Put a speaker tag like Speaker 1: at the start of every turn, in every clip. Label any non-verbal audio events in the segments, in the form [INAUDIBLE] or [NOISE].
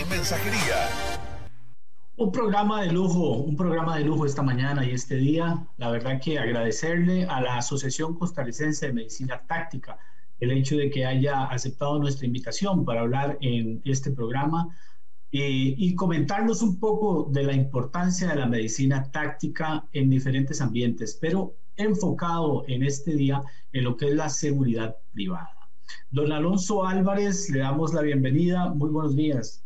Speaker 1: y mensajería.
Speaker 2: Un programa de lujo, un programa de lujo esta mañana y este día. La verdad que agradecerle a la Asociación Costarricense de Medicina Táctica el hecho de que haya aceptado nuestra invitación para hablar en este programa eh, y comentarnos un poco de la importancia de la medicina táctica en diferentes ambientes, pero enfocado en este día en lo que es la seguridad privada. Don Alonso Álvarez, le damos la bienvenida. Muy buenos días.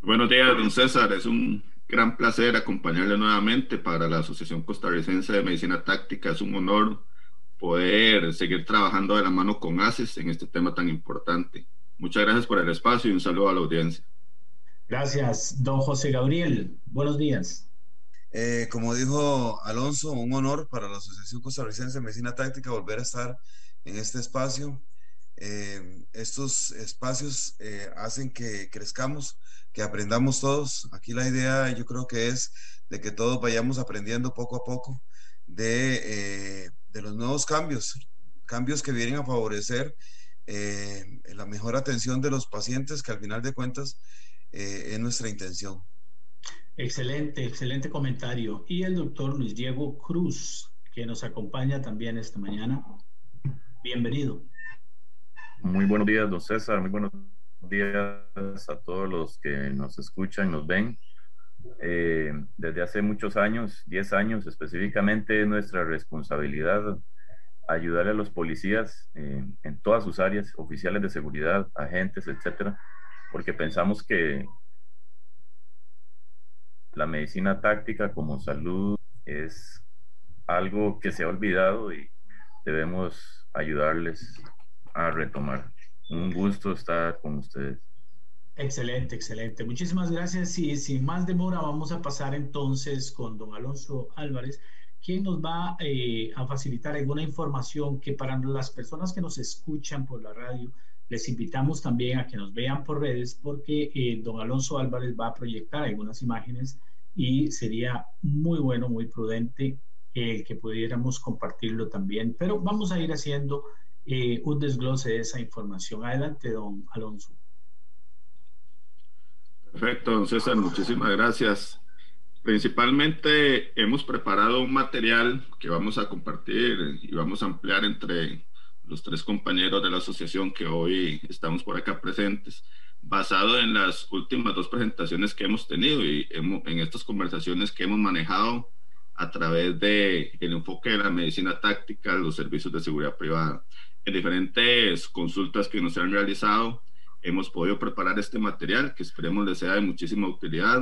Speaker 3: Buenos días, don César. Es un gran placer acompañarle nuevamente para la Asociación Costarricense de Medicina Táctica. Es un honor poder seguir trabajando de la mano con ACES en este tema tan importante. Muchas gracias por el espacio y un saludo a la audiencia.
Speaker 2: Gracias, don José Gabriel. Buenos días.
Speaker 4: Eh, como dijo Alonso, un honor para la Asociación Costarricense de Medicina Táctica volver a estar en este espacio. Eh, estos espacios eh, hacen que crezcamos, que aprendamos todos. Aquí la idea yo creo que es de que todos vayamos aprendiendo poco a poco de, eh, de los nuevos cambios, cambios que vienen a favorecer la mejor atención de los pacientes, que al final de cuentas es nuestra intención.
Speaker 2: Excelente, excelente comentario. Y el doctor Luis Diego Cruz, que nos acompaña también esta mañana. Bienvenido.
Speaker 5: Muy buenos días, don César. Muy buenos días a todos los que nos escuchan, nos ven. Eh, desde hace muchos años, 10 años específicamente, es nuestra responsabilidad ayudar a los policías eh, en todas sus áreas, oficiales de seguridad, agentes, etcétera, porque pensamos que la medicina táctica como salud es algo que se ha olvidado y debemos ayudarles a retomar. Un gusto estar con ustedes.
Speaker 2: Excelente, excelente. Muchísimas gracias. Y sin más demora, vamos a pasar entonces con don Alonso Álvarez, quien nos va eh, a facilitar alguna información que para las personas que nos escuchan por la radio, les invitamos también a que nos vean por redes porque eh, don Alonso Álvarez va a proyectar algunas imágenes y sería muy bueno, muy prudente eh, que pudiéramos compartirlo también, pero vamos a ir haciendo eh, un desglose de esa información. Adelante, don Alonso.
Speaker 3: Perfecto, don César, muchísimas gracias. Principalmente hemos preparado un material que vamos a compartir y vamos a ampliar entre los tres compañeros de la asociación que hoy estamos por acá presentes, basado en las últimas dos presentaciones que hemos tenido y en estas conversaciones que hemos manejado a través del el enfoque de la medicina táctica, los servicios de seguridad privada. En diferentes consultas que nos han realizado, hemos podido preparar este material que esperemos les sea de muchísima utilidad,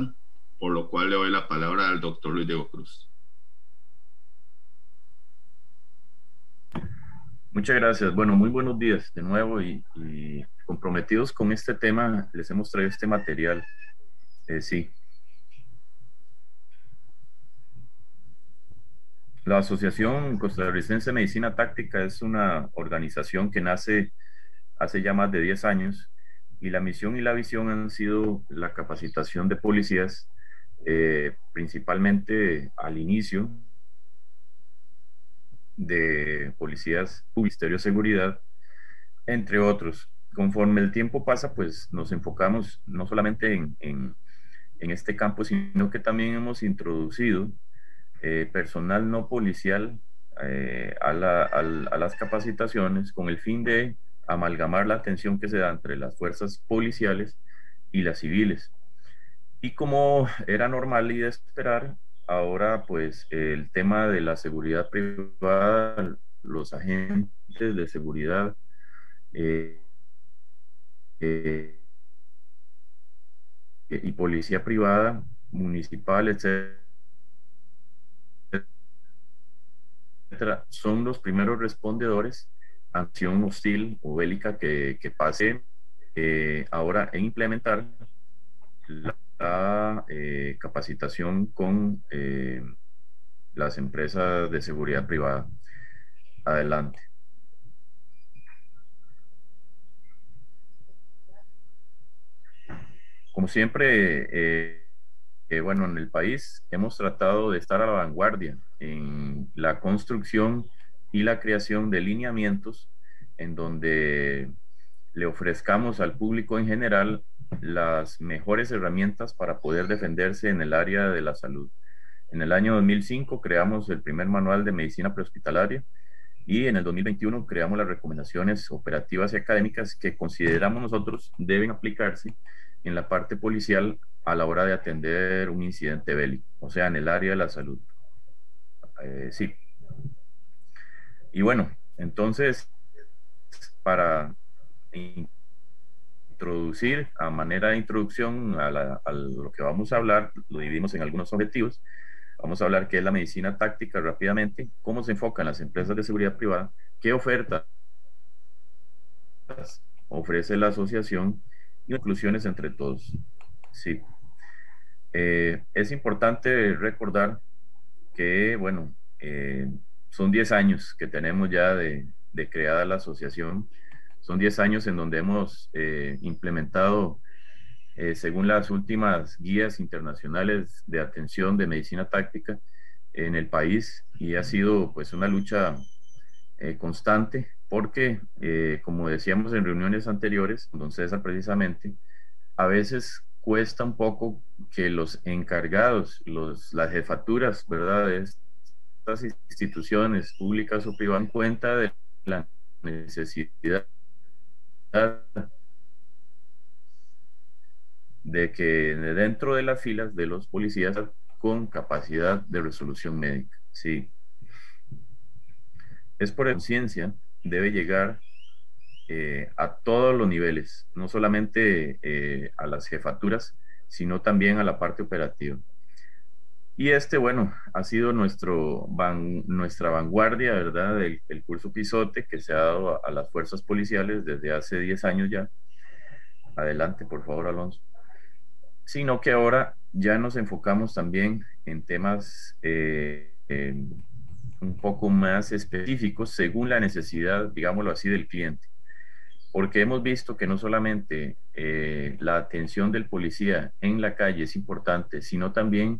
Speaker 3: por lo cual le doy la palabra al doctor Luis Diego Cruz.
Speaker 5: Muchas gracias. Bueno, muy buenos días de nuevo y, comprometidos con este tema, les hemos traído este material. Eh, sí, La Asociación Costarricense de Medicina Táctica es una organización que nace hace ya más de 10 años y la misión y la visión han sido la capacitación de policías, eh, principalmente al inicio de policías, Ministerio de Seguridad, entre otros. Conforme el tiempo pasa, pues nos enfocamos no solamente en, este campo, sino que también hemos introducido eh, personal no policial eh, a, las capacitaciones con el fin de amalgamar la atención que se da entre las fuerzas policiales y las civiles. Y como era normal y de esperar, ahora pues el tema de la seguridad privada, los agentes de seguridad eh, y policía privada, municipal, etcétera, son los primeros respondedores acción hostil o bélica que, que pase eh, ahora en implementar la, eh, capacitación con eh, las empresas de seguridad privada. Adelante. Como siempre, bueno, en el país hemos tratado de estar a la vanguardia en la construcción y la creación de lineamientos en donde le ofrezcamos al público en general las mejores herramientas para poder defenderse en el área de la salud. En el año 2005 creamos el primer manual de medicina prehospitalaria y en el 2021 creamos las recomendaciones operativas y académicas que consideramos nosotros deben aplicarse en la parte policial a la hora de atender un incidente bélico, o sea, en el área de la salud. Eh, sí. Y bueno, entonces, para introducir a manera de introducción a, lo que vamos a hablar, lo dividimos en algunos objetivos. Vamos a hablar qué es la medicina táctica rápidamente, cómo se enfocan las empresas de seguridad privada, qué ofertas ofrece la asociación y inclusiones entre todos. Sí. Eh, es importante recordar que, bueno, eh, son 10 años que tenemos ya de, de creada la asociación. Son 10 años en donde hemos eh, implementado, según las últimas guías internacionales de atención de medicina táctica en el país, y ha sido pues una lucha constante porque, como decíamos en reuniones anteriores, don César precisamente, a veces cuesta un poco que los encargados, los, las jefaturas, ¿verdad?, de estas instituciones públicas o privadas, en cuenta de la necesidad de que dentro de las filas de los policías con capacidad de resolución médica. Sí. Es por conciencia, debe llegar eh, a todos los niveles, no solamente eh, a las jefaturas, sino también a la parte operativa. Y este, bueno, ha sido nuestro nuestra vanguardia, ¿verdad? Del, el curso Pisote que se ha dado a, las fuerzas policiales desde hace 10 años ya. Adelante, por favor, Alonso. Sino que ahora ya nos enfocamos también en temas eh, un poco más específicos según la necesidad, digámoslo así, del cliente. Porque hemos visto que no solamente eh, la atención del policía en la calle es importante, sino también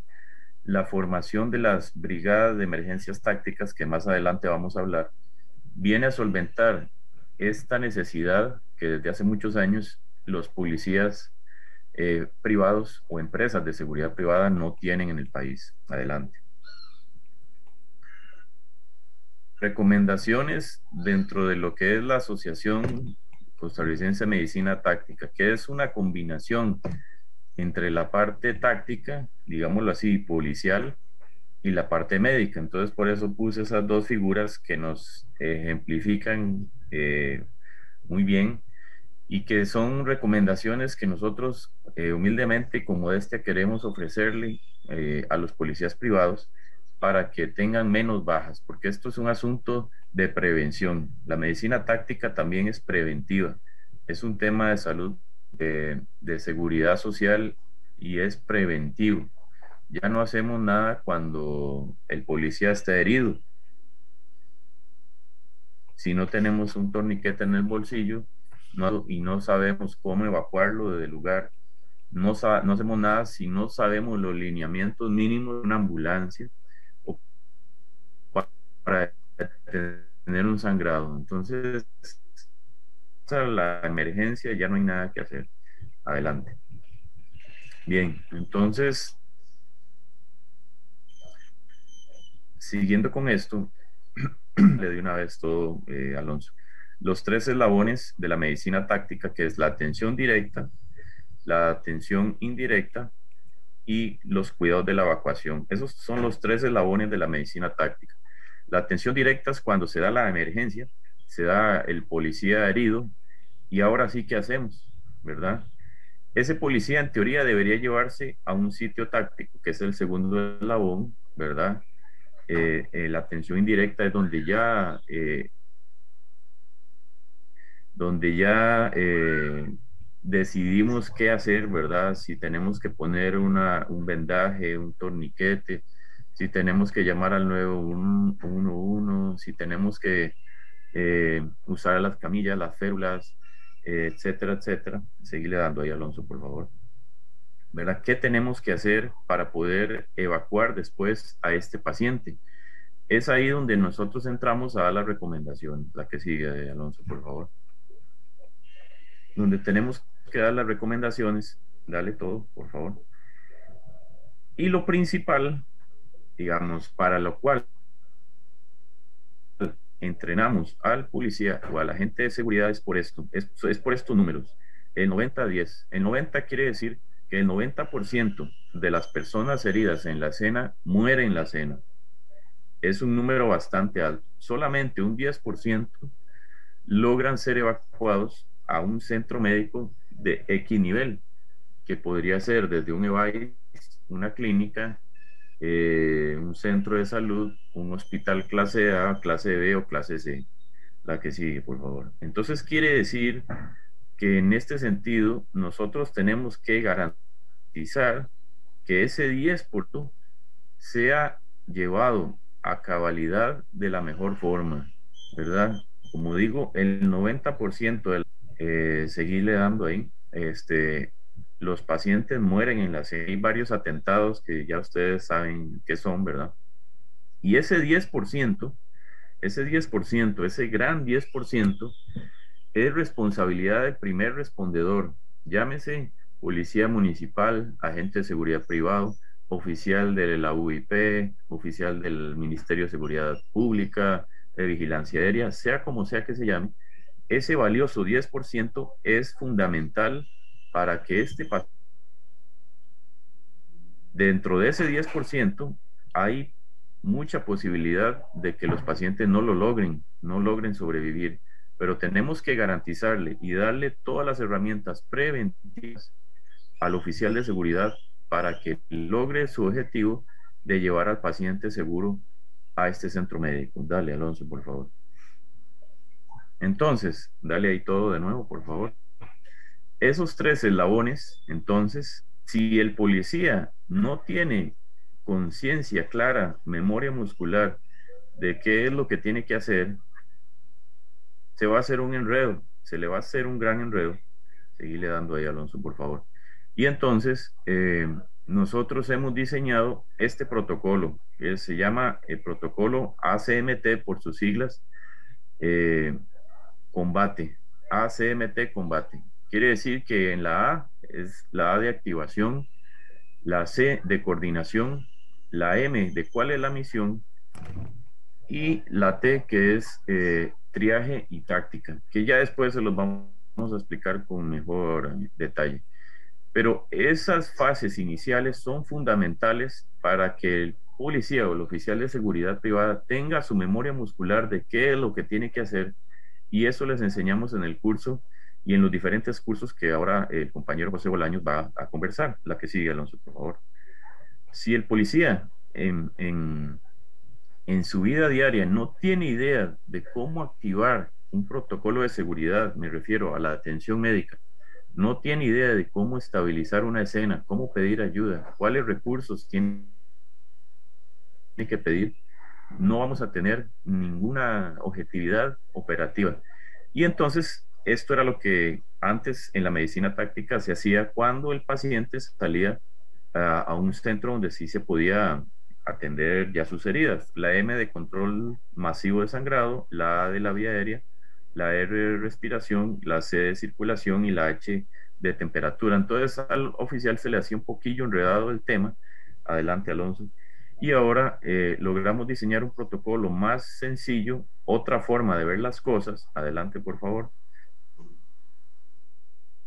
Speaker 5: la formación de las brigadas de emergencias tácticas, que más adelante vamos a hablar, viene a solventar esta necesidad que desde hace muchos años los policías eh, privados o empresas de seguridad privada no tienen en el país. Adelante. Recomendaciones dentro de lo que es la Asociación Costarricense de Medicina Táctica, que es una combinación entre la parte táctica, digámoslo así, policial, y la parte médica. Entonces, por eso puse esas dos figuras que nos ejemplifican eh, muy bien y que son recomendaciones que nosotros eh, humildemente como este queremos ofrecerle eh, a los policías privados para que tengan menos bajas, porque esto es un asunto de prevención. La medicina táctica también es preventiva, es un tema de salud de, seguridad social y es preventivo. Ya no hacemos nada cuando el policía está herido. Si no tenemos un torniquete en el bolsillo y no sabemos cómo evacuarlo del lugar, no, no hacemos nada si no sabemos los lineamientos mínimos de una ambulancia o para tener un sangrado. Entonces, la emergencia, ya no hay nada que hacer. Adelante. Bien, entonces, siguiendo con esto, [CLEARS THROAT] le doy una vez todo, eh, Alonso. Los tres eslabones de la medicina táctica, que es la atención directa, la atención indirecta y los cuidados de la evacuación. Esos son los tres eslabones de la medicina táctica. La atención directa es cuando se da la emergencia, se da el policía herido y ahora sí, ¿qué hacemos? ¿Verdad? Ese policía en teoría debería llevarse a un sitio táctico, que es el segundo eslabón, ¿verdad? eh, eh, la atención indirecta es donde ya, eh, donde ya decidimos qué hacer, ¿verdad? Si tenemos que poner una, un vendaje, un torniquete, si tenemos que llamar al 911, si tenemos que usar las camillas, las férulas, etcétera, etcétera. Seguirle dando ahí, Alonso, por favor. ¿verdad? ¿Qué tenemos que hacer para poder evacuar después a este paciente? Es ahí donde nosotros entramos a la recomendación, la que sigue, Alonso, por favor. Donde tenemos que dar las recomendaciones, dale todo, por favor. Y lo principal, digamos, para lo cual entrenamos al policía o al agente de seguridad es por esto, es, es por estos números, el 90-10. El 90 quiere decir que el 90% de las personas heridas en la escena mueren en la escena. Es un número bastante alto. Solamente un 10% logran ser evacuados a un centro médico de X nivel, que podría ser desde un EVAIS, una clínica, eh, un centro de salud, un hospital clase A, clase B o clase C. La que sigue, por favor. Entonces quiere decir que en este sentido nosotros tenemos que garantizar que ese 10% sea llevado a cabalidad de la mejor forma, ¿verdad? Como digo, el 90% del, eh, seguirle dando ahí, este, los pacientes mueren en las... Hay varios atentados que ya ustedes saben qué son, ¿verdad? Y ese 10%, ese 10%, ese gran 10%, es responsabilidad del primer respondedor, llámese policía municipal, agente de seguridad privado, oficial de la UIP, oficial del Ministerio de Seguridad Pública, de Vigilancia Aérea, sea como sea que se llame, ese valioso 10% es fundamental para que este dentro de ese 10% hay mucha posibilidad de que los pacientes no lo logren, no logren sobrevivir pero tenemos que garantizarle y darle todas las herramientas preventivas al oficial de seguridad para que logre su objetivo de llevar al paciente seguro a este centro médico. Dale, Alonso, por favor. Entonces, dale ahí todo de nuevo, por favor. Esos tres eslabones, entonces, si el policía no tiene conciencia clara, memoria muscular de qué es lo que tiene que hacer, se va a hacer un enredo, se le va a hacer un gran enredo. Seguirle dando ahí, Alonso, por favor. Y entonces, eh, nosotros hemos diseñado este protocolo, que se llama el protocolo ACMT por sus siglas, eh, combate, ACMT combate. Quiere decir que en la A es la A de activación, la C de coordinación, la M de cuál es la misión y la T que es eh, triaje y táctica, que ya después se los vamos a explicar con mejor detalle. Pero esas fases iniciales son fundamentales para que el policía o el oficial de seguridad privada tenga su memoria muscular de qué es lo que tiene que hacer y eso les enseñamos en el curso y en los diferentes cursos que ahora el compañero José Bolaños va a conversar. La que sigue, Alonso, por favor. Si el policía en, en en su vida diaria no tiene idea de cómo activar un protocolo de seguridad, me refiero a la atención médica, no tiene idea de cómo estabilizar una escena, cómo pedir ayuda, cuáles recursos tiene que pedir, no vamos a tener ninguna objetividad operativa. Y entonces, esto era lo que antes en la medicina táctica se hacía cuando el paciente salía a, un centro donde sí se podía atender ya sus heridas. La M de control masivo de sangrado, la A de la vía aérea, la R de respiración, la C de circulación y la H de temperatura. Entonces al oficial se le hacía un poquillo enredado el tema. Adelante, Alonso. Y ahora eh, logramos diseñar un protocolo más sencillo, otra forma de ver las cosas. Adelante, por favor.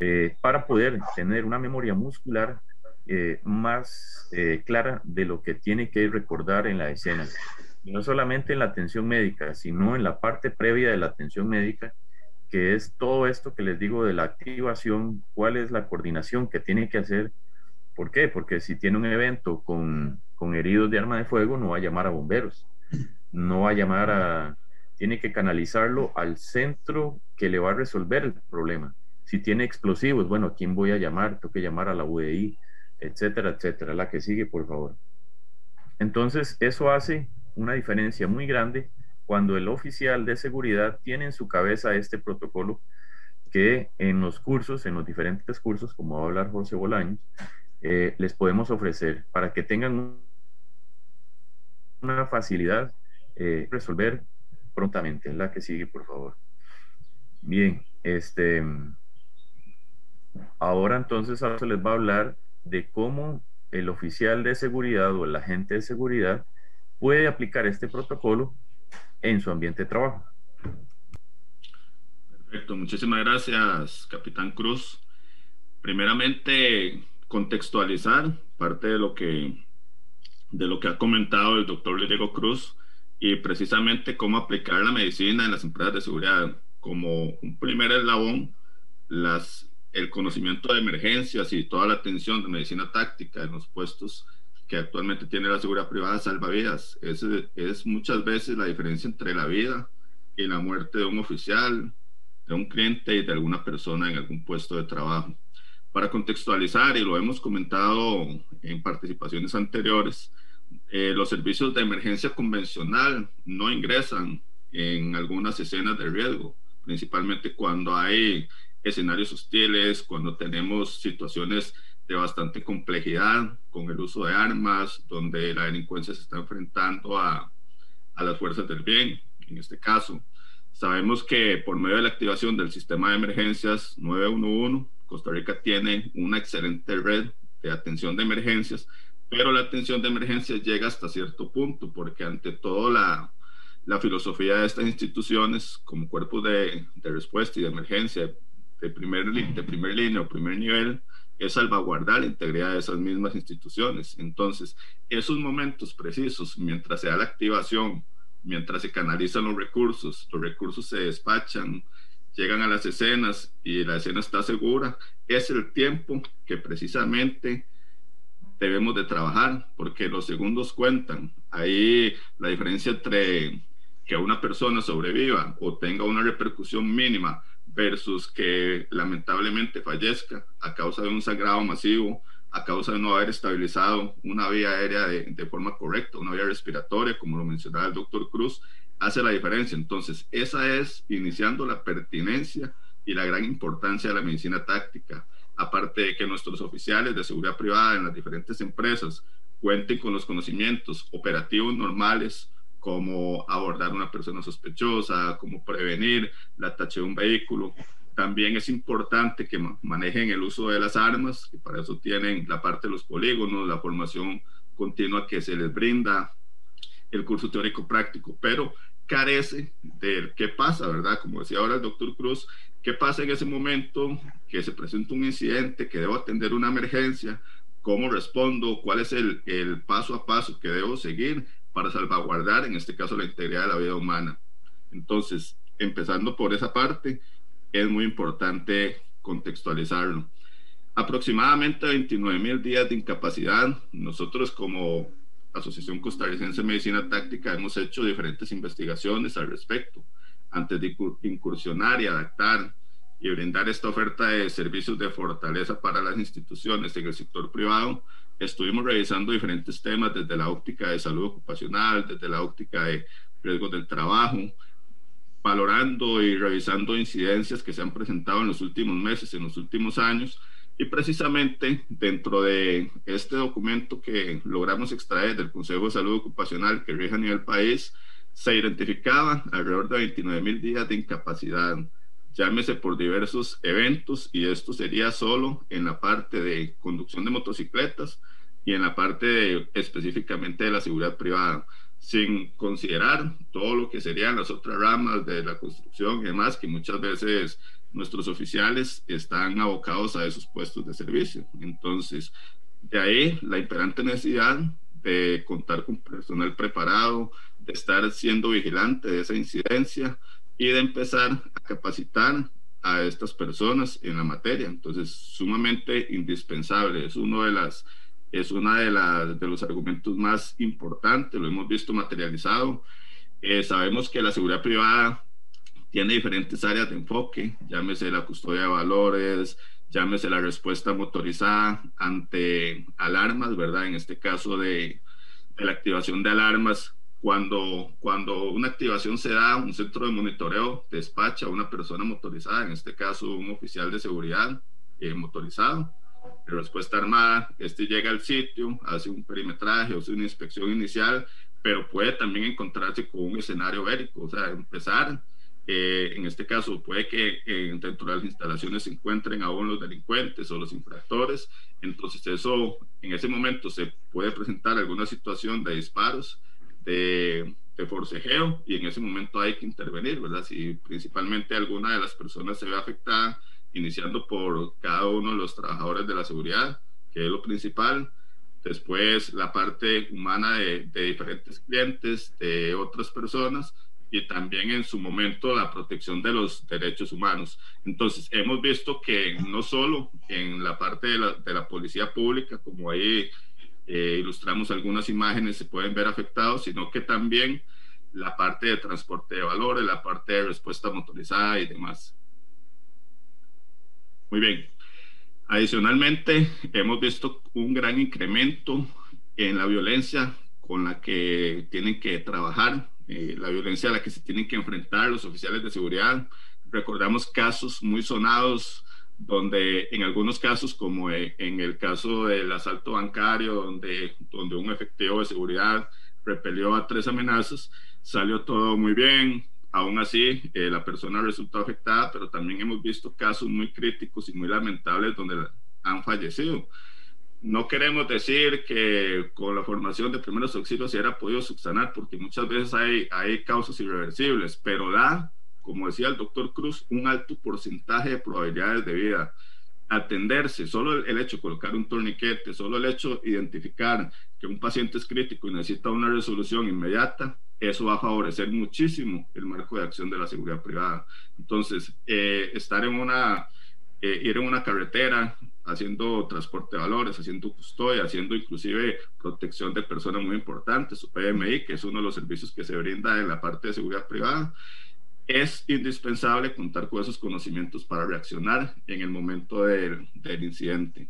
Speaker 5: Eh, para poder tener una memoria muscular eh, más eh, clara de lo que tiene que recordar en la escena. No solamente en la atención médica, sino en la parte previa de la atención médica, que es todo esto que les digo de la activación, cuál es la coordinación que tiene que hacer. ¿Por qué? Porque si tiene un evento con, con heridos de arma de fuego no va a llamar a bomberos, no va a llamar a... Tiene que canalizarlo al centro que le va a resolver el problema. Si tiene explosivos, bueno, ¿a quién voy a llamar? Tengo que llamar a la UDI, etcétera, etcétera. La que sigue, por favor. Entonces, eso hace una diferencia muy grande cuando el oficial de seguridad tiene en su cabeza este protocolo que en los cursos, en los diferentes cursos, como va a hablar José Bolaños, eh, les podemos ofrecer para que tengan una facilidad eh, resolver prontamente. La que sigue, por favor. Bien, este, ahora entonces les va a hablar de cómo el oficial de seguridad o el agente de seguridad puede aplicar este protocolo en su ambiente de trabajo.
Speaker 3: Perfecto, muchísimas gracias, capitán Cruz. Primeramente, contextualizar parte de lo que, de lo que ha comentado el doctor Diego Cruz y precisamente cómo aplicar la medicina en las empresas de seguridad. Como un primer eslabón, las, el conocimiento de emergencias y toda la atención de medicina táctica en los puestos que actualmente tiene la seguridad privada salva vidas. Es, es muchas veces la diferencia entre la vida y la muerte de un oficial, de un cliente y de alguna persona en algún puesto de trabajo. Para contextualizar, y lo hemos comentado en participaciones anteriores, eh, los servicios de emergencia convencional no ingresan en algunas escenas de riesgo, principalmente cuando hay escenarios hostiles, cuando tenemos situaciones de bastante complejidad con el uso de armas, donde la delincuencia se está enfrentando a, a las fuerzas del bien, en este caso. Sabemos que por medio de la activación del sistema de emergencias 911, Costa Rica tiene una excelente red de atención de emergencias, pero la atención de emergencias llega hasta cierto punto, porque ante todo la, la filosofía de estas instituciones como cuerpos de, de, respuesta y de emergencia de primer, de primer línea o primer nivel es salvaguardar la integridad de esas mismas instituciones. Entonces, esos momentos precisos, mientras se da la activación mientras se canalizan los recursos, los recursos se despachan, llegan a las escenas y la escena está segura, es el tiempo que precisamente debemos de trabajar, porque los segundos cuentan. Ahí la diferencia entre que una persona sobreviva o tenga una repercusión mínima versus que lamentablemente fallezca a causa de un sangrado masivo a causa de no haber estabilizado una vía aérea de, forma correcta, una vía respiratoria, como lo mencionaba el doctor Cruz, hace la diferencia. Entonces, esa es iniciando la pertinencia y la gran importancia de la medicina táctica. Aparte de que nuestros oficiales de seguridad privada en las diferentes empresas cuenten con los conocimientos operativos normales, como abordar una persona sospechosa, como prevenir la tacha de un vehículo, también es importante que manejen el uso de las armas, que para eso tienen la parte de los polígonos, la formación continua que se les brinda, el curso teórico práctico, pero carece de qué pasa, ¿verdad? Como decía ahora el doctor Cruz, qué pasa en ese momento que se presenta un incidente, que debo atender una emergencia, cómo respondo, cuál es el, el paso a paso que debo seguir para salvaguardar, en este caso, la integridad de la vida humana. Entonces, empezando por esa parte, es muy importante contextualizarlo. Aproximadamente 29 mil días de incapacidad. Nosotros como Asociación Costarricense de Medicina Táctica hemos hecho diferentes investigaciones al respecto. Antes de incursionar y adaptar y brindar esta oferta de servicios de fortaleza para las instituciones en el sector privado, estuvimos revisando diferentes temas desde la óptica de salud ocupacional, desde la óptica de riesgos del trabajo, valorando y revisando incidencias que se han presentado en los últimos meses, en los últimos años, y precisamente dentro de este documento que logramos extraer del Consejo de Salud Ocupacional que rige a nivel país, se identificaba alrededor de 29 mil días de incapacidad, llámese por diversos eventos, y esto sería solo en la parte de conducción de motocicletas y en la parte específicamente de la seguridad privada sin considerar todo lo que serían las otras ramas de la construcción y demás, que muchas veces nuestros oficiales están abocados a esos puestos de servicio. Entonces, de ahí la imperante necesidad de contar con personal preparado, de estar siendo vigilante de esa incidencia y de empezar a capacitar a estas personas en la materia. Entonces, sumamente indispensable. Es una de las es uno de, de los argumentos más importantes, lo hemos visto materializado. Eh, sabemos que la seguridad privada tiene diferentes áreas de enfoque, llámese la custodia de valores, llámese la respuesta motorizada ante alarmas, ¿verdad? En este caso de, de la activación de alarmas, cuando, cuando una activación se da, un centro de monitoreo despacha a una persona motorizada, en este caso un oficial de seguridad eh, motorizado, de respuesta armada, este llega al sitio, hace un perimetraje, hace una inspección inicial, pero puede también encontrarse con un escenario bélico, o sea, empezar, eh, en este caso puede que eh, dentro de las instalaciones se encuentren aún los delincuentes o los infractores, entonces eso, en ese momento se puede presentar alguna situación de disparos, de, de, forcejeo y en ese momento hay que intervenir, ¿verdad? Si principalmente alguna de las personas se ve afectada, iniciando por cada uno de los trabajadores de la seguridad, que es lo principal. Después la parte humana de, de diferentes clientes, de otras personas y también en su momento la protección de los derechos humanos. Entonces, hemos visto que no solo en la parte de la, de la policía pública, como ahí eh, ilustramos algunas imágenes, se pueden ver afectados, sino que también la parte de transporte de valores, la parte de respuesta motorizada y demás. Muy bien. Adicionalmente, hemos visto un gran incremento en la violencia con la que tienen que trabajar, eh, la violencia a la que se tienen que enfrentar los oficiales de seguridad. Recordamos casos muy sonados donde en algunos casos, como e, en el caso del asalto bancario, donde, donde un efectivo de seguridad repelió a tres amenazas, salió todo muy bien. Aún así, eh, la persona resultó afectada, pero también hemos visto casos muy críticos y muy lamentables donde han fallecido. No queremos decir que con la formación de primeros auxilios se hubiera podido subsanar, porque muchas veces hay, hay causas irreversibles, pero da como decía el doctor Cruz, un alto porcentaje de probabilidades de vida. Atenderse, solo el, hecho de colocar un torniquete, solo el hecho de identificar que un paciente es crítico y necesita una resolución inmediata, eso va a favorecer muchísimo el marco de acción de la seguridad privada. Entonces, eh, estar en una, eh, ir en una carretera haciendo transporte de valores, haciendo custodia, haciendo inclusive protección de personas muy importantes, su PMI, que es uno de los servicios que se brinda en la parte de seguridad privada, es indispensable contar con esos conocimientos para reaccionar en el momento del, del incidente.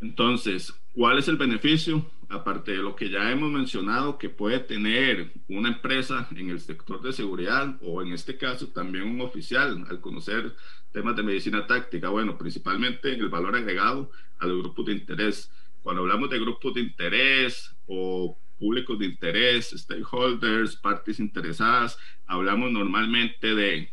Speaker 3: Entonces, ¿cuál es el beneficio? Aparte de lo que ya hemos mencionado, que puede tener una empresa en el sector de seguridad o en este caso también un oficial al conocer temas de medicina táctica, bueno, principalmente el valor agregado a los grupos de interés. Cuando hablamos de grupos de interés o públicos de interés, stakeholders, partes interesadas. Hablamos normalmente de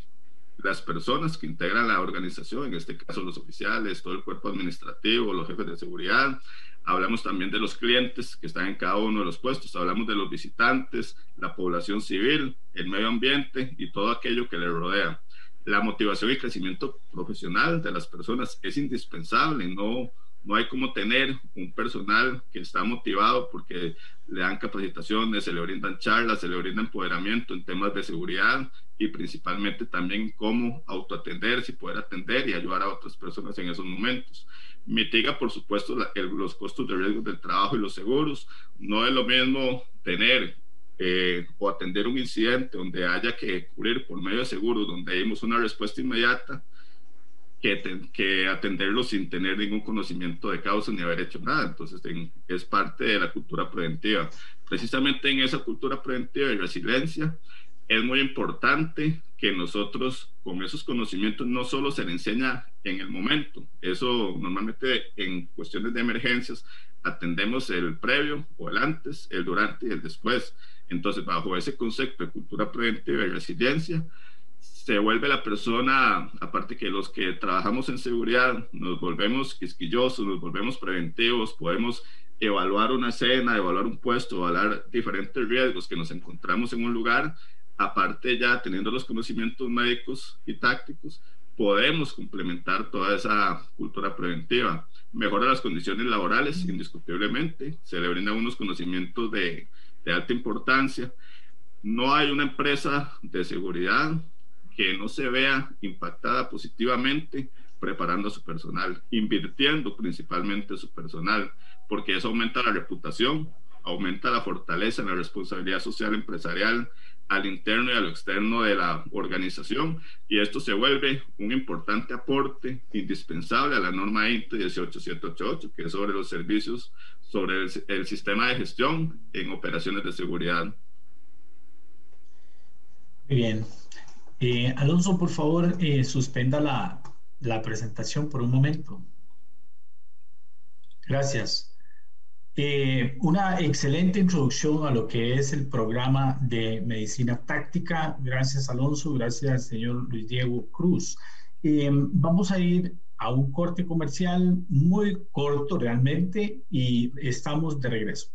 Speaker 3: las personas que integran la organización, en este caso los oficiales, todo el cuerpo administrativo, los jefes de seguridad. Hablamos también de los clientes que están en cada uno de los puestos. Hablamos de los visitantes, la población civil, el medio ambiente y todo aquello que le rodea. La motivación y crecimiento profesional de las personas es indispensable, no no hay como tener un personal que está motivado porque le dan capacitaciones, se le brindan charlas, se le brinda empoderamiento en temas de seguridad y principalmente también cómo autoatenderse y poder atender y ayudar a otras personas en esos momentos. Mitiga, por supuesto, los costos de riesgo del trabajo y los seguros. No es lo mismo tener eh, o atender un incidente donde haya que cubrir por medio de seguros, donde dimos una respuesta inmediata, que, atenderlo sin tener ningún conocimiento de causa ni haber hecho nada. Entonces, es parte de la cultura preventiva. Precisamente en esa cultura preventiva y resiliencia, es muy importante que nosotros con esos conocimientos no solo se le enseña en el momento, eso normalmente en cuestiones de emergencias atendemos el previo o el antes, el durante y el después. Entonces, bajo ese concepto de cultura preventiva y resiliencia, se vuelve la persona, aparte que los que trabajamos en seguridad, nos volvemos quisquillosos, nos volvemos preventivos, podemos evaluar una escena, evaluar un puesto, evaluar diferentes riesgos que nos encontramos en un lugar, aparte ya teniendo los conocimientos médicos y tácticos, podemos complementar toda esa cultura preventiva. Mejora las condiciones laborales, indiscutiblemente, se le brindan unos conocimientos de, de alta importancia. No hay una empresa de seguridad que no se vea impactada positivamente preparando a su personal, invirtiendo principalmente su personal, porque eso aumenta la reputación, aumenta la fortaleza en la responsabilidad social empresarial al interno y a lo externo de la organización y esto se vuelve un importante aporte indispensable a la norma INTE 18788 que es sobre los servicios sobre el, sistema de gestión en operaciones de seguridad.
Speaker 2: Muy bien. Eh, Alonso, por favor, eh, suspenda la, la presentación por un momento. Gracias. Eh, una excelente introducción a lo que es el programa de medicina táctica. Gracias, Alonso. Gracias, señor Luis Diego Cruz. Vamos a ir a un corte comercial muy corto realmente y estamos de regreso.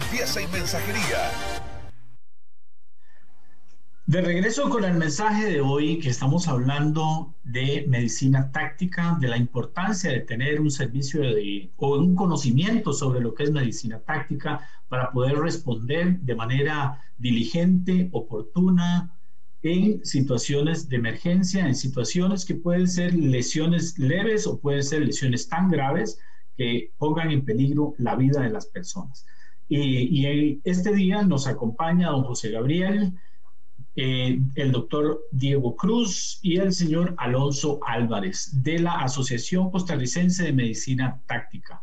Speaker 1: limpieza y mensajería.
Speaker 2: De regreso con el mensaje de hoy que estamos hablando de medicina táctica, de la importancia de tener un servicio de, o un conocimiento sobre lo que es medicina táctica para poder responder de manera diligente, oportuna, en situaciones de emergencia, en situaciones que pueden ser lesiones leves o pueden ser lesiones tan graves que pongan en peligro la vida de las personas. Y, este día nos acompaña don José Gabriel, eh, el doctor Diego Cruz y el señor Alonso Álvarez de la Asociación Costarricense de Medicina Táctica.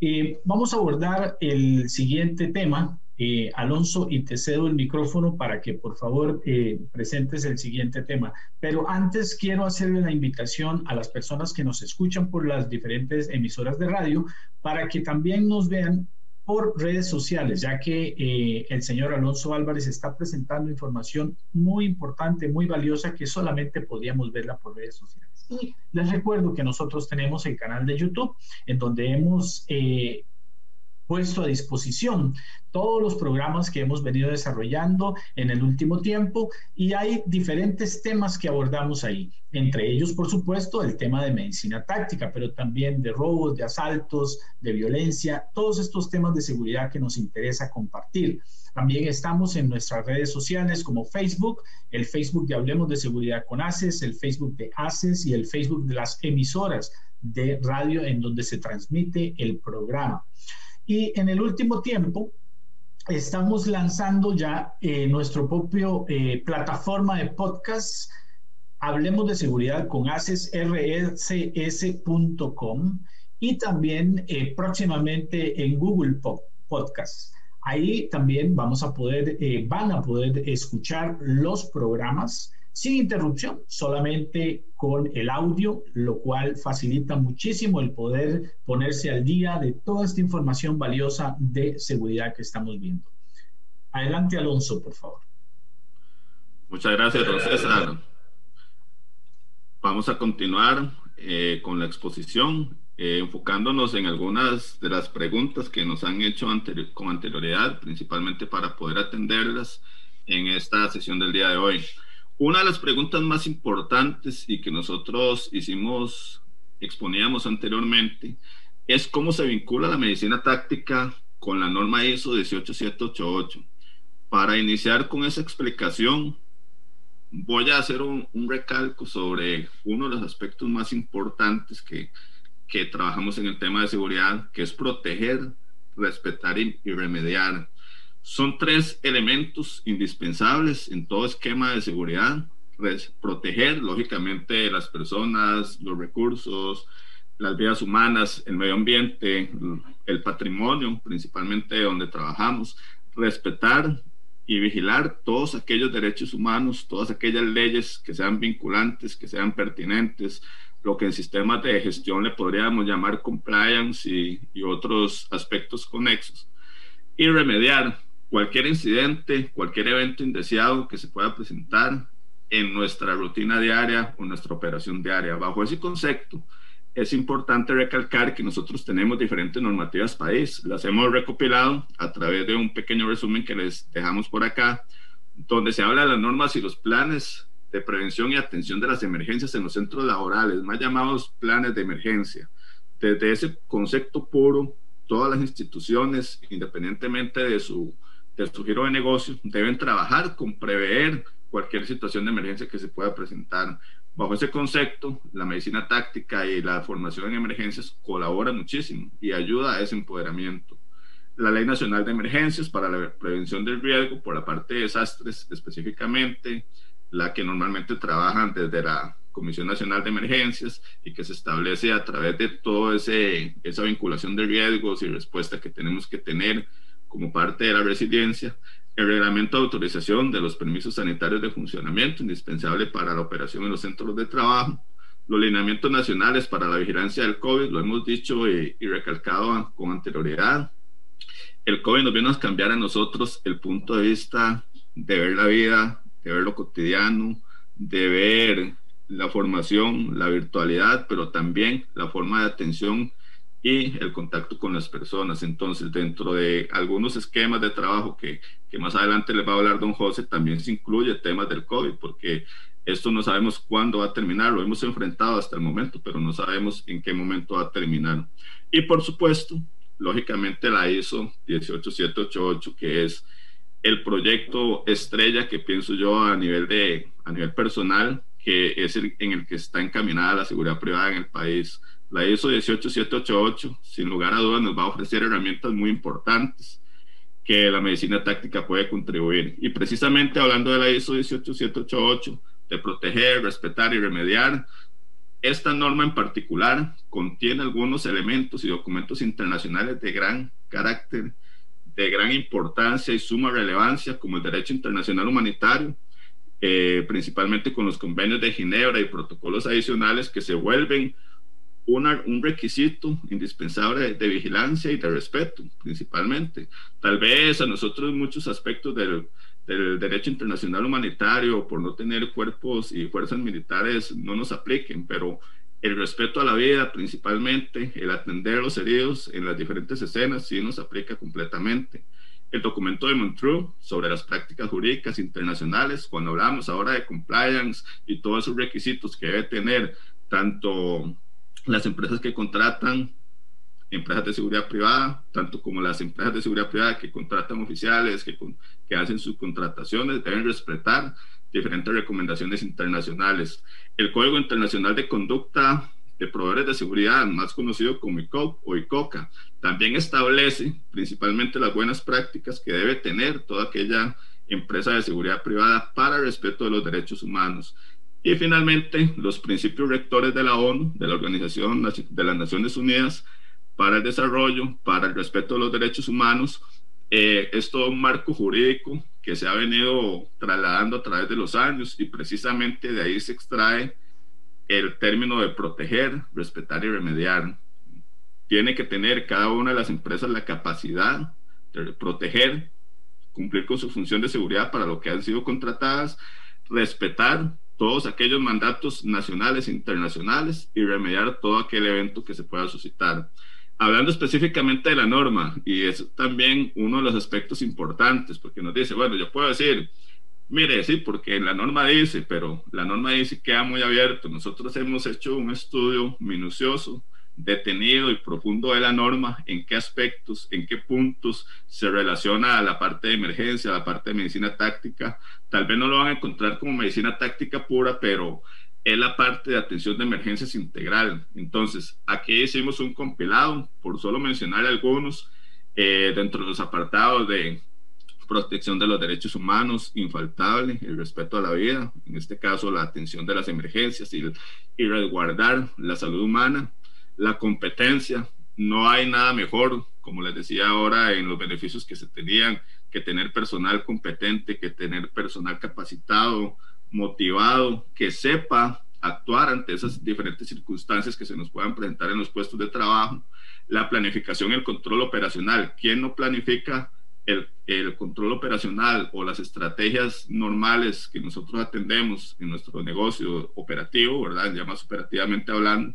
Speaker 2: Eh, vamos a abordar el siguiente tema. Eh, Alonso, y te cedo el micrófono para que por favor presentes el siguiente tema. Pero antes quiero hacerle la invitación a las personas que nos escuchan por las diferentes emisoras de radio para que también nos vean por redes sociales, ya que eh, el señor Alonso Álvarez está presentando información muy importante, muy valiosa, que solamente podíamos verla por redes sociales. Y les recuerdo que nosotros tenemos el canal de YouTube, en donde hemos eh, puesto a disposición todos los programas que hemos venido desarrollando en el último tiempo y hay diferentes temas que abordamos ahí. Entre ellos, por supuesto, el tema de medicina táctica, pero también de robos, de asaltos, de violencia, todos estos temas de seguridad que nos interesa compartir. También estamos en nuestras redes sociales como Facebook, el Facebook de Hablemos de Seguridad con ACES, el Facebook de ACES y el Facebook de las emisoras de radio en donde se transmite el programa. Y en el último tiempo, estamos lanzando ya eh, nuestro propio eh, plataforma de podcast. Hablemos de seguridad con acesrcs.com y también eh, próximamente en Google Podcast. Ahí también vamos a poder, van a poder escuchar los programas sin interrupción, solamente con el audio, lo cual facilita muchísimo el poder ponerse al día de toda esta información valiosa de seguridad que estamos viendo. Adelante, Alonso, por favor.
Speaker 3: Muchas gracias, don César. Vamos a continuar eh, con la exposición, eh, enfocándonos en algunas de las preguntas que nos han hecho con anterioridad, principalmente para poder atenderlas en esta sesión del día de hoy. Una de las preguntas más importantes y que nosotros hicimos, exponíamos anteriormente, es cómo se vincula la medicina táctica con la norma ISO 18788. Para iniciar con esa explicación, voy a hacer un, recalco sobre uno de los aspectos más importantes que, que, trabajamos en el tema de seguridad, que es proteger, respetar y remediar. Son tres elementos indispensables en todo esquema de seguridad. Proteger, lógicamente, las personas, los recursos, las vidas humanas, el medio ambiente, el patrimonio, principalmente donde trabajamos. Respetar y vigilar todos aquellos derechos humanos, todas aquellas leyes que sean vinculantes, que sean pertinentes, lo que en sistemas de gestión le podríamos llamar compliance y, y otros aspectos conexos. Y remediar, cualquier incidente, cualquier evento indeseado que se pueda presentar en nuestra rutina diaria o nuestra operación diaria. Bajo ese concepto, es importante recalcar que nosotros tenemos diferentes normativas país. Las hemos recopilado a través de un pequeño resumen que les dejamos por acá, donde se habla de las normas y los planes de prevención y atención de las emergencias en los centros laborales, más llamados planes de emergencia. Desde ese concepto puro, todas las instituciones, independientemente de su, de su giro de negocio, deben trabajar con prever cualquier situación de emergencia que se pueda presentar. Bajo ese concepto, la medicina táctica y la formación en emergencias colaboran muchísimo y ayuda a ese empoderamiento. La Ley Nacional de Emergencias para la Prevención del Riesgo, por la parte de desastres específicamente, la que normalmente trabajan desde la Comisión Nacional de Emergencias y que se establece a través de toda esa vinculación de riesgos y respuesta que tenemos que tener como parte de la resiliencia, el reglamento de autorización de los permisos sanitarios de funcionamiento indispensable para la operación en los centros de trabajo, los lineamientos nacionales para la vigilancia del COVID, lo hemos dicho y, y recalcado con anterioridad. El COVID nos viene a cambiar a nosotros el punto de vista de ver la vida, de ver lo cotidiano, de ver la formación, la virtualidad, pero también la forma de atención y el contacto con las personas. Entonces, dentro de algunos esquemas de trabajo que, que más adelante les va a hablar don José, también se incluye temas del COVID, porque esto no sabemos cuándo va a terminar, lo hemos enfrentado hasta el momento, pero no sabemos en qué momento va a terminar. Y por supuesto, lógicamente la ISO 18788, que es el proyecto estrella que pienso yo a nivel, de, a nivel personal, que es el, en el que está encaminada la seguridad privada en el país la ISO 18788, sin lugar a dudas, nos va a ofrecer herramientas muy importantes que la medicina táctica puede contribuir. Y precisamente hablando de la ISO 18788, de proteger, respetar y remediar, esta norma en particular contiene algunos elementos y documentos internacionales de gran carácter, de gran importancia y suma relevancia, como el derecho internacional humanitario, eh, principalmente con los convenios de Ginebra y protocolos adicionales que se vuelven un requisito indispensable de, vigilancia y de respeto, principalmente. Tal vez a nosotros muchos aspectos del, del, derecho internacional humanitario, por no tener cuerpos y fuerzas militares, no nos apliquen, pero el respeto a la vida, principalmente, el atender a los heridos en las diferentes escenas, sí nos aplica completamente. El documento de Montreux sobre las prácticas jurídicas internacionales, cuando hablamos ahora de compliance y todos esos requisitos que debe tener tanto las empresas que contratan empresas de seguridad privada, tanto como las empresas de seguridad privada que contratan oficiales, que, que hacen sus contrataciones, deben respetar diferentes recomendaciones internacionales. El Código Internacional de Conducta de Proveedores de Seguridad, más conocido como ICOP o ICOCA, también establece principalmente las buenas prácticas que debe tener toda aquella empresa de seguridad privada para el respeto de los derechos humanos. Y finalmente, los principios rectores de la ONU, de la Organización de las Naciones Unidas para el Desarrollo, para el respeto de los derechos humanos, eh, es todo un marco jurídico que se ha venido trasladando a través de los años y precisamente de ahí se extrae el término de proteger, respetar y remediar. Tiene que tener cada una de las empresas la capacidad de proteger, cumplir con su función de seguridad para lo que han sido contratadas, respetar todos aquellos mandatos nacionales e internacionales y remediar todo aquel evento que se pueda suscitar. Hablando específicamente de la norma, y es también uno de los aspectos importantes, porque nos dice, bueno, yo puedo decir, mire, sí, porque la norma dice, pero la norma dice queda muy abierto. Nosotros hemos hecho un estudio minucioso detenido y profundo de la norma, en qué aspectos, en qué puntos se relaciona a la parte de emergencia, a la parte de medicina táctica. Tal vez no lo van a encontrar como medicina táctica pura, pero es la parte de atención de emergencias integral. Entonces, aquí hicimos un compilado, por solo mencionar algunos, eh, dentro de los apartados de protección de los derechos humanos, infaltable, el respeto a la vida, en este caso la atención de las emergencias y, y resguardar la salud humana, la competencia. No hay nada mejor, como les decía ahora, en los beneficios que se tenían, que tener personal competente, que tener personal capacitado, motivado, que sepa actuar ante esas diferentes circunstancias que se nos puedan presentar en los puestos de trabajo. La planificación el control operacional. ¿Quién no planifica el, el, control operacional o las estrategias normales que nosotros atendemos en nuestro negocio operativo, ¿verdad? Ya más operativamente hablando,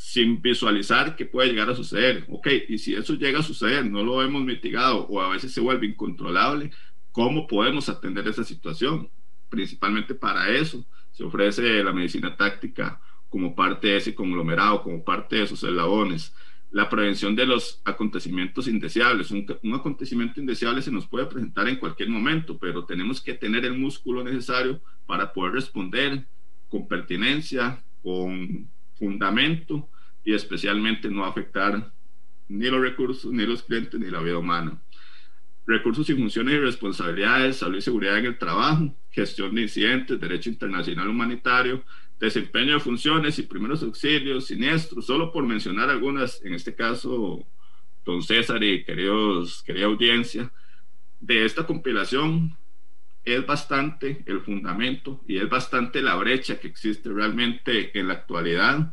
Speaker 3: sin visualizar qué puede llegar a suceder. Ok, y si eso llega a suceder, no lo hemos mitigado o a veces se vuelve incontrolable, ¿cómo podemos atender esa situación? Principalmente para eso se ofrece la medicina táctica como parte de ese conglomerado, como parte de esos eslabones la prevención de los acontecimientos indeseables. Un, un, acontecimiento indeseable se nos puede presentar en cualquier momento, pero tenemos que tener el músculo necesario para poder responder con pertinencia, con fundamento y especialmente no afectar ni los recursos, ni los clientes, ni la vida humana. Recursos y funciones y responsabilidades, salud y seguridad en el trabajo, gestión de incidentes, derecho internacional humanitario, desempeño de funciones y primeros auxilios, siniestros, solo por mencionar algunas, en este caso, don César y queridos, querida audiencia, de esta compilación es bastante el fundamento y es bastante la brecha que existe realmente en la actualidad,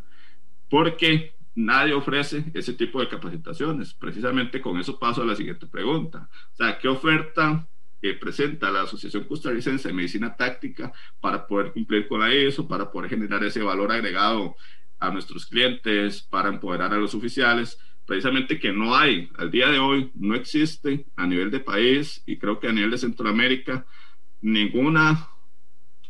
Speaker 3: porque nadie ofrece ese tipo de capacitaciones. Precisamente con eso paso a la siguiente pregunta. O sea, ¿qué oferta que presenta la Asociación Costarricense de Medicina Táctica para poder cumplir con eso, para poder generar ese valor agregado a nuestros clientes, para empoderar a los oficiales, precisamente que no hay, al día de hoy, no existe a nivel de país y creo que a nivel de Centroamérica ninguna,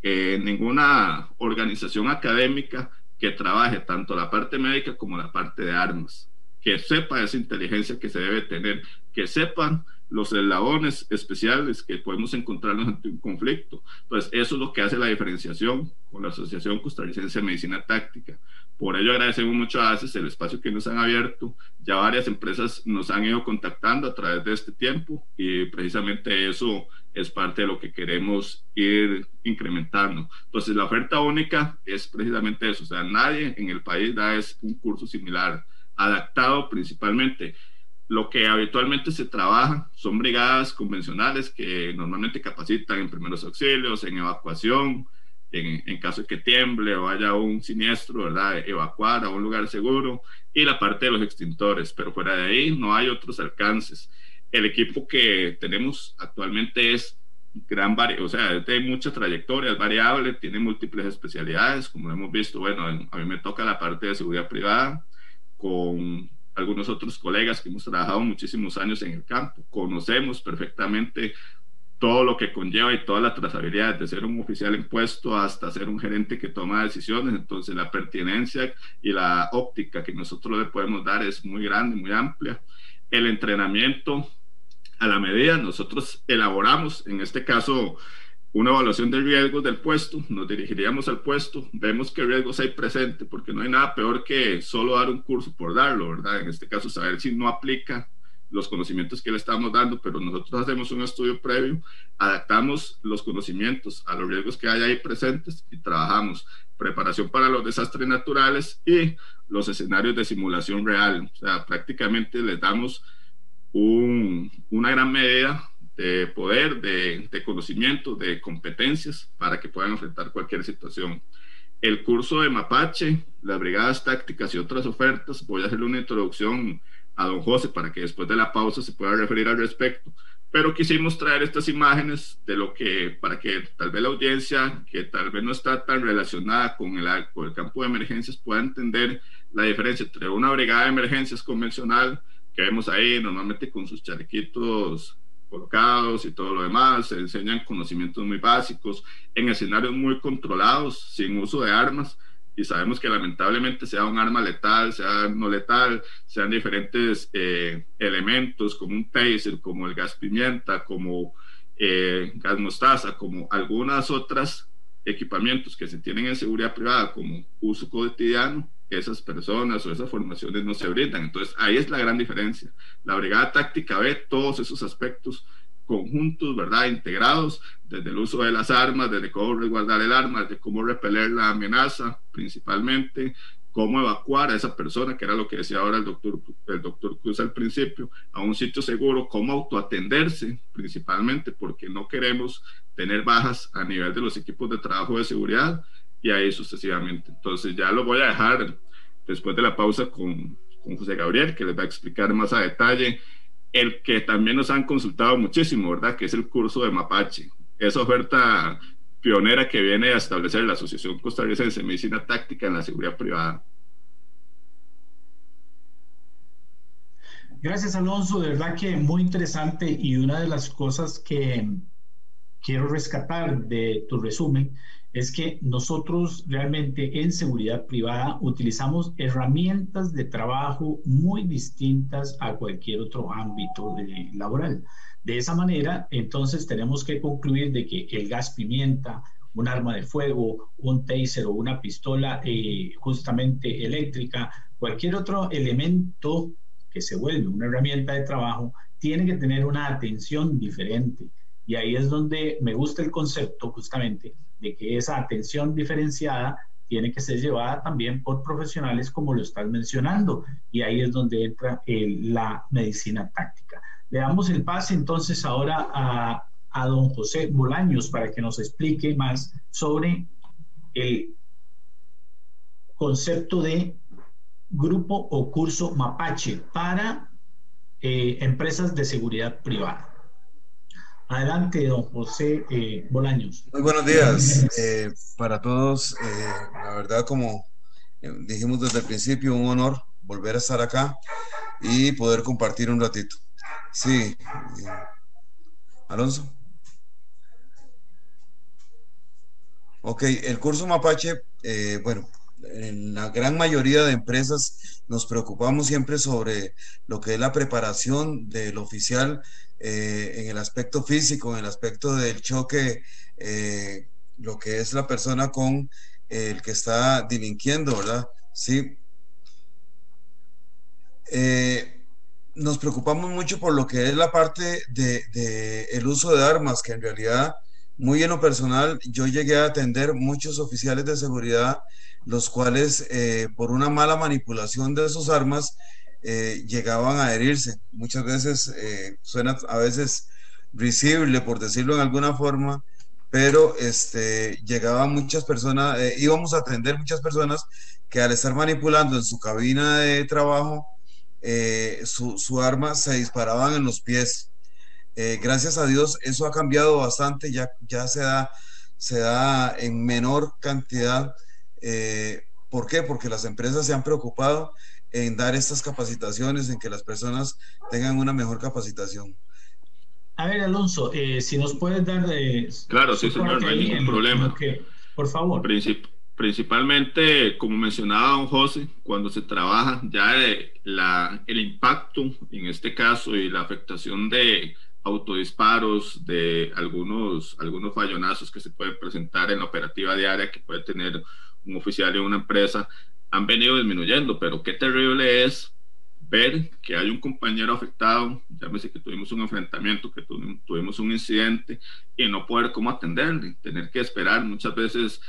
Speaker 3: eh, ninguna organización académica que trabaje tanto la parte médica como la parte de armas, que sepa esa inteligencia que se debe tener, que sepan los eslabones especiales que podemos encontrarnos ante un conflicto. Pues eso es lo que hace la diferenciación con la Asociación Costarricense de Medicina Táctica. Por ello agradecemos mucho a ACES el espacio que nos han abierto. Ya varias empresas nos han ido contactando a través de este tiempo y precisamente eso es parte de lo que queremos ir incrementando. Entonces la oferta única es precisamente eso. O sea, nadie en el país da es un curso similar, adaptado principalmente lo que habitualmente se trabaja son brigadas convencionales que normalmente capacitan en primeros auxilios, en evacuación, en, en, caso de que tiemble o haya un siniestro, ¿verdad? Evacuar a un lugar seguro y la parte de los extintores, pero fuera de ahí no hay otros alcances. El equipo que tenemos actualmente es gran vari o sea, de mucha trayectoria, es variable, tiene múltiples especialidades, como hemos visto, bueno, a mí me toca la parte de seguridad privada con algunos otros colegas que hemos trabajado muchísimos años en el campo. Conocemos perfectamente todo lo que conlleva y toda la trazabilidad, de ser un oficial en puesto hasta ser un gerente que toma decisiones. Entonces, la pertinencia y la óptica que nosotros le podemos dar es muy grande, muy amplia. El entrenamiento a la medida, nosotros elaboramos, en este caso, una evaluación de riesgos del puesto, nos dirigiríamos al puesto, vemos qué riesgos hay presente, porque no hay nada peor que solo dar un curso por darlo, ¿verdad? En este caso, saber si no aplica los conocimientos que le estamos dando, pero nosotros hacemos un estudio previo, adaptamos los conocimientos a los riesgos que hay ahí presentes y trabajamos preparación para los desastres naturales y los escenarios de simulación real. O sea, prácticamente les damos un, una gran medida de poder, de, de, conocimiento, de competencias para que puedan enfrentar cualquier situación. El curso de Mapache, las brigadas tácticas y otras ofertas, voy a hacerle una introducción a don José para que después de la pausa se pueda referir al respecto. Pero quisimos traer estas imágenes de lo que, para que tal vez la audiencia, que tal vez no está tan relacionada con el, con el campo de emergencias, pueda entender la diferencia entre una brigada de emergencias convencional que vemos ahí, normalmente con sus chalequitos colocados y todo lo demás, se enseñan conocimientos muy básicos en escenarios muy controlados, sin uso de armas, y sabemos que lamentablemente sea un arma letal, sea no letal, sean diferentes eh, elementos como un taser, como el gas pimienta, como eh, gas mostaza, como algunas otras equipamientos que se tienen en seguridad privada como uso cotidiano, esas personas o esas formaciones no se brindan. Entonces, ahí es la gran diferencia. La brigada táctica ve todos esos aspectos conjuntos, ¿verdad? Integrados, desde el uso de las armas, desde cómo resguardar el arma, desde cómo repeler la amenaza, principalmente, cómo evacuar a esa persona, que era lo que decía ahora el doctor, el doctor Cruz al principio, a un sitio seguro, cómo autoatenderse, principalmente, porque no queremos tener bajas a nivel de los equipos de trabajo de seguridad, y ahí sucesivamente. Entonces ya lo voy a dejar después de la pausa con, con José Gabriel, que les va a explicar más a detalle el que también nos han consultado muchísimo, ¿verdad? Que es el curso de Mapache. Esa oferta pionera que viene a establecer la Asociación Costarricense de Medicina Táctica en la Seguridad Privada.
Speaker 2: Gracias, Alonso. De verdad que muy interesante y una de las cosas que quiero rescatar de tu resumen es que nosotros realmente en seguridad privada utilizamos herramientas de trabajo muy distintas a cualquier otro ámbito laboral. De esa manera, entonces tenemos que concluir de que el gas pimienta, un arma de fuego, un taser o una pistola eh, justamente eléctrica, cualquier otro elemento que se vuelve una herramienta de trabajo, tiene que tener una atención diferente. Y ahí es donde me gusta el concepto justamente de que esa atención diferenciada tiene que ser llevada también por profesionales como lo estás mencionando. Y ahí es donde entra la medicina táctica. Le damos el pase entonces ahora a, a don José Bolaños para que nos explique más sobre el concepto de grupo o curso Mapache para eh, empresas de seguridad privada. Adelante, don José eh, Bolaños.
Speaker 4: Muy buenos días eh, para todos. la verdad, como dijimos desde el principio, un honor volver a estar acá y poder compartir un ratito. Sí, Alonso. Ok, el curso Mapache, bueno, en la gran mayoría de empresas nos preocupamos siempre sobre lo que es la preparación del oficial eh, en el aspecto físico, en el aspecto del choque, eh, lo que es la persona con el que está delinquiendo, ¿verdad? Sí. Eh, nos preocupamos mucho por lo que es la parte de, de, el uso de armas, que en realidad, muy en lo personal, yo llegué a atender muchos oficiales de seguridad los cuales eh, por una mala manipulación de sus armas eh, llegaban a herirse. Muchas veces eh, suena a veces risible, por decirlo en alguna forma, pero este, llegaban muchas personas, íbamos a atender muchas personas que al estar manipulando en su cabina de trabajo, su, su, arma se disparaban en los pies. gracias a Dios eso ha cambiado bastante, ya, ya se, da, se da en menor cantidad eh, ¿Por qué? Porque las empresas se han preocupado en dar estas capacitaciones, en que las personas tengan una mejor capacitación.
Speaker 2: A ver, Alonso, eh, si nos puedes dar... Eh,
Speaker 3: claro, sí, señor, no hay ningún problema.
Speaker 2: por favor.
Speaker 3: principalmente, como mencionaba don José, cuando se trabaja ya la, el impacto, en este caso, y la afectación de autodisparos, de algunos, algunos fallonazos que se pueden presentar en la operativa diaria que puede tener un oficial en una empresa, han venido disminuyendo, pero qué terrible es ver que hay un compañero afectado, llámese que tuvimos un enfrentamiento, que tuvimos un incidente y no poder cómo atenderle, tener que esperar muchas veces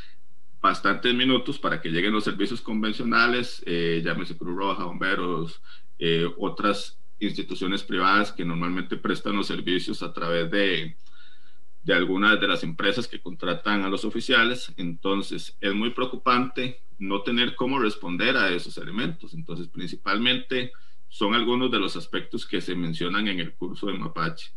Speaker 3: bastantes minutos para que lleguen los servicios convencionales, eh, llámese Cruz Roja, bomberos, eh, otras instituciones privadas que normalmente prestan los servicios a través de, de algunas de las empresas que contratan a los oficiales. Entonces, es muy preocupante no tener cómo responder a esos elementos. Entonces, principalmente son algunos de los aspectos que se mencionan en el curso de Mapache.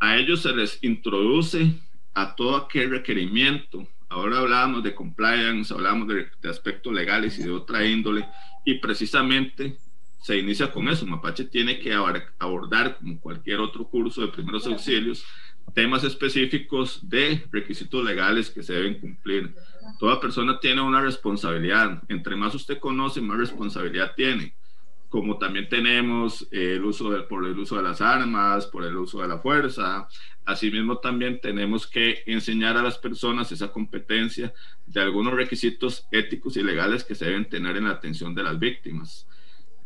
Speaker 3: A ellos se les introduce a todo aquel requerimiento. Ahora hablábamos de compliance, hablábamos de, de aspectos legales y de otra índole, y precisamente se inicia con eso. Mapache tiene que abordar, como cualquier otro curso de primeros auxilios, temas específicos de requisitos legales que se deben cumplir. Toda persona tiene una responsabilidad. Entre más usted conoce, más responsabilidad tiene. Como también tenemos el uso de, por el uso de las armas, por el uso de la fuerza. Asimismo, también tenemos que enseñar a las personas esa competencia de algunos requisitos éticos y legales que se deben tener en la atención de las víctimas.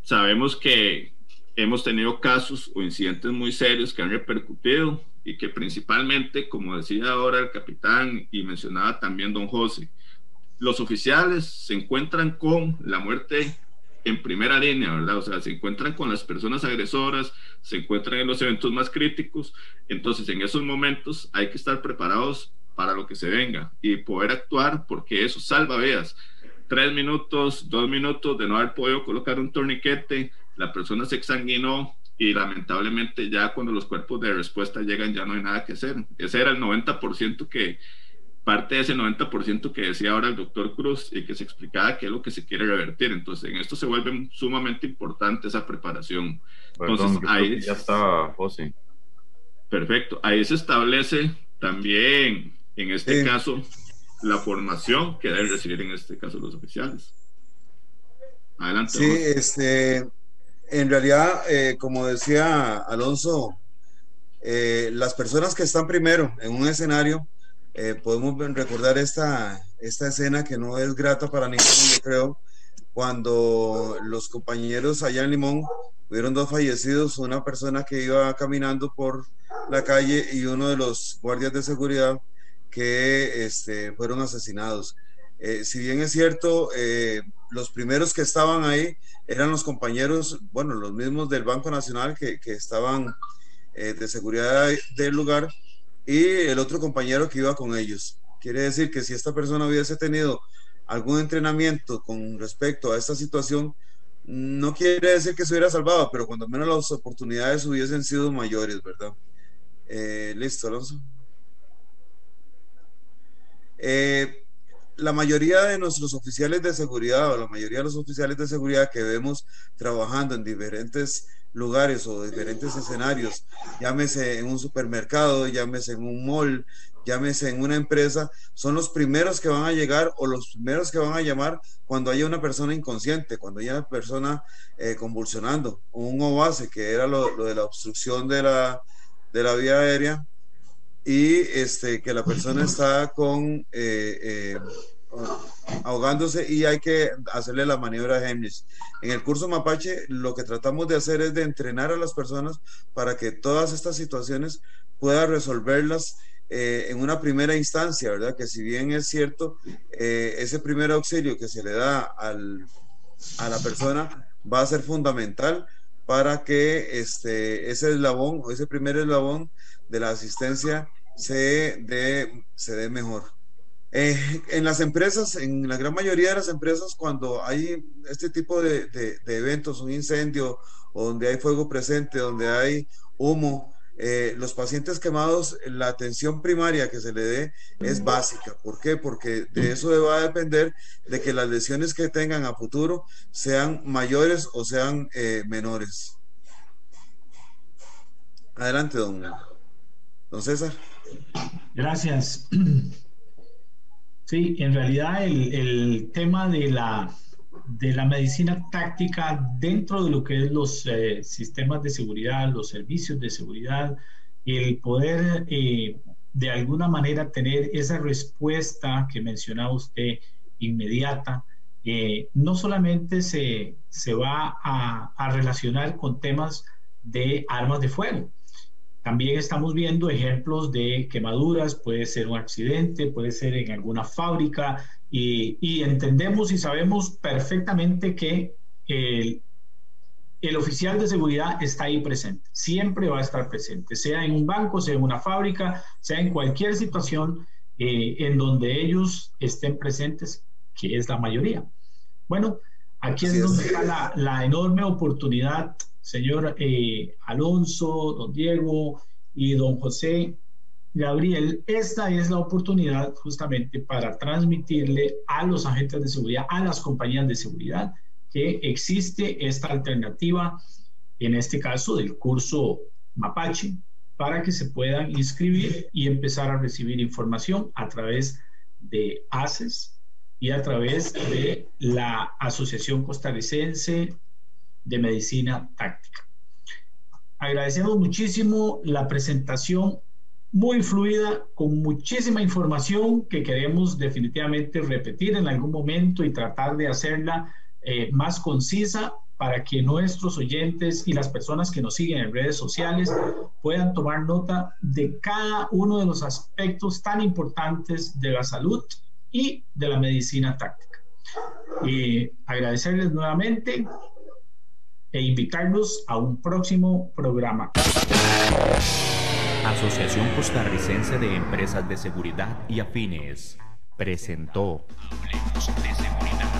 Speaker 3: Sabemos que hemos tenido casos o incidentes muy serios que han repercutido y que principalmente, como decía ahora el capitán y mencionaba también don José, los oficiales se encuentran con la muerte en primera línea, ¿verdad? O sea, se encuentran con las personas agresoras, se encuentran en los eventos más críticos, entonces en esos momentos hay que estar preparados para lo que se venga y poder actuar porque eso salva vidas. Tres minutos, dos minutos de no haber podido colocar un torniquete, la persona se exsanguinó, y lamentablemente ya cuando los cuerpos de respuesta llegan ya no hay nada que hacer. Ese era el 90% que, parte de ese 90% que decía ahora el doctor Cruz y que se explicaba qué es lo que se quiere revertir. Entonces, en esto se vuelve sumamente importante esa preparación. Entonces, ahí
Speaker 5: ya está José.
Speaker 3: Perfecto. Ahí se establece también, en este caso, la formación que deben recibir en este caso los oficiales.
Speaker 4: Adelante. Sí, este, en realidad, eh, como decía Alonso, eh, las personas que están primero en un escenario, eh, podemos recordar esta, esta escena que no es grata para ninguno, yo creo, cuando los compañeros allá en Limón hubieron dos fallecidos, una persona que iba caminando por la calle y uno de los guardias de seguridad que este, fueron asesinados. Si bien es cierto, los primeros que estaban ahí eran los compañeros, bueno, los mismos del Banco Nacional que, estaban eh, de seguridad del lugar y el otro compañero que iba con ellos. Quiere decir que si esta persona hubiese tenido algún entrenamiento con respecto a esta situación, no quiere decir que se hubiera salvado, pero cuando menos las oportunidades hubiesen sido mayores, ¿verdad? Eh, listo, Alonso. Eh, la mayoría de nuestros oficiales de seguridad o la mayoría de los oficiales de seguridad que vemos trabajando en diferentes lugares o diferentes escenarios, llámese en un supermercado, llámese en un mall, llámese en una empresa, son los primeros que van a llegar o los primeros que van a llamar cuando haya una persona inconsciente, cuando haya una persona eh, convulsionando, un OASE, que era lo, de la obstrucción de la, de la vía aérea, y este, que la persona está con eh, eh, ahogándose y hay que hacerle la maniobra de Heimlich. En el curso Mapache lo que tratamos de hacer es de entrenar a las personas para que todas estas situaciones pueda resolverlas eh, en una primera instancia, ¿verdad? Que si bien es cierto, ese primer auxilio que se le da al, a la persona va a ser fundamental para que este, ese eslabón o ese primer eslabón de la asistencia se dé, se dé mejor. Eh, en las empresas, en la gran mayoría de las empresas, cuando hay este tipo de, de, eventos, un incendio, donde hay fuego presente, donde hay humo, eh, los pacientes quemados, la atención primaria que se le dé es básica. ¿Por qué? Porque de eso va a depender de que las lesiones que tengan a futuro sean mayores o sean eh, menores. Adelante, don, don César.
Speaker 2: Gracias. Sí, en realidad el, tema de la, de la medicina táctica dentro de lo que es los eh, sistemas de seguridad, los servicios de seguridad, el poder eh, de alguna manera tener esa respuesta que mencionaba usted inmediata, eh, no solamente se, se va a, a relacionar con temas de armas de fuego, también estamos viendo ejemplos de quemaduras, puede ser un accidente, puede ser en alguna fábrica y, entendemos y sabemos perfectamente que el, el, oficial de seguridad está ahí presente, siempre va a estar presente, sea en un banco, sea en una fábrica, sea en cualquier situación eh, en donde ellos estén presentes, que es la mayoría. Bueno, aquí es donde está la, la enorme oportunidad señor eh, Alonso, don Diego y don José Gabriel, esta es la oportunidad justamente para transmitirle a los agentes de seguridad, a las compañías de seguridad, que existe esta alternativa, en este caso del curso Mapache, para que se puedan inscribir y empezar a recibir información a través de ACES y a través de la Asociación Costarricense de medicina táctica. Agradecemos muchísimo la presentación muy fluida, con muchísima información que queremos definitivamente repetir en algún momento y tratar de hacerla eh, más concisa para que nuestros oyentes y las personas que nos siguen en redes sociales puedan tomar nota de cada uno de los aspectos tan importantes de la salud y de la medicina táctica. Y agradecerles nuevamente e invitarlos a un próximo programa.
Speaker 6: Asociación Costarricense de Empresas de Seguridad y Afines presentó Hablemos de Seguridad.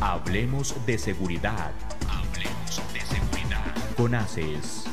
Speaker 6: Hablemos de Seguridad. Hablemos de Seguridad. con ACES.